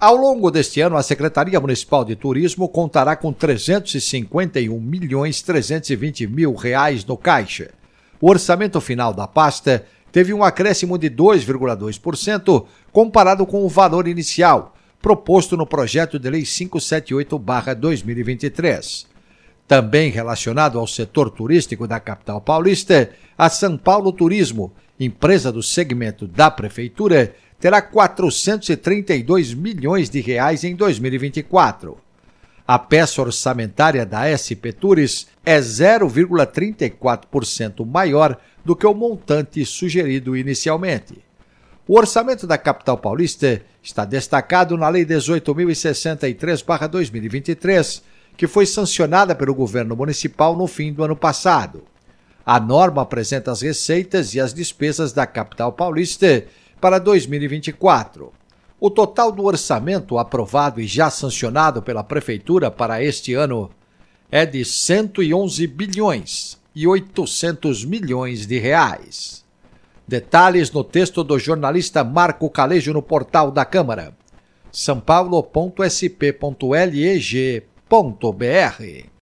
Ao longo deste ano, a Secretaria Municipal de Turismo contará com 351 milhões 320 mil reais no caixa. O orçamento final da pasta teve um acréscimo de 2,2% comparado com o valor inicial, proposto no projeto de lei 578/2023. Também relacionado ao setor turístico da capital paulista, a São Paulo Turismo, empresa do segmento da prefeitura, terá 432 milhões de reais em 2024. A peça orçamentária da SP Tours é 0,34% maior do que o montante sugerido inicialmente. O orçamento da capital paulista está destacado na Lei 18.063-2023, que foi sancionada pelo governo municipal no fim do ano passado. A norma apresenta as receitas e as despesas da capital paulista para 2024. O total do orçamento aprovado e já sancionado pela Prefeitura para este ano é de 111 bilhões e 800 milhões de reais. Detalhes no texto do jornalista Marco Calejo no portal da Câmara. sãopaulo.sp.leg.br